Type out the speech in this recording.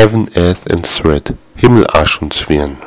Heaven, Earth and Thread, Himmel, Arsch und Zwirn.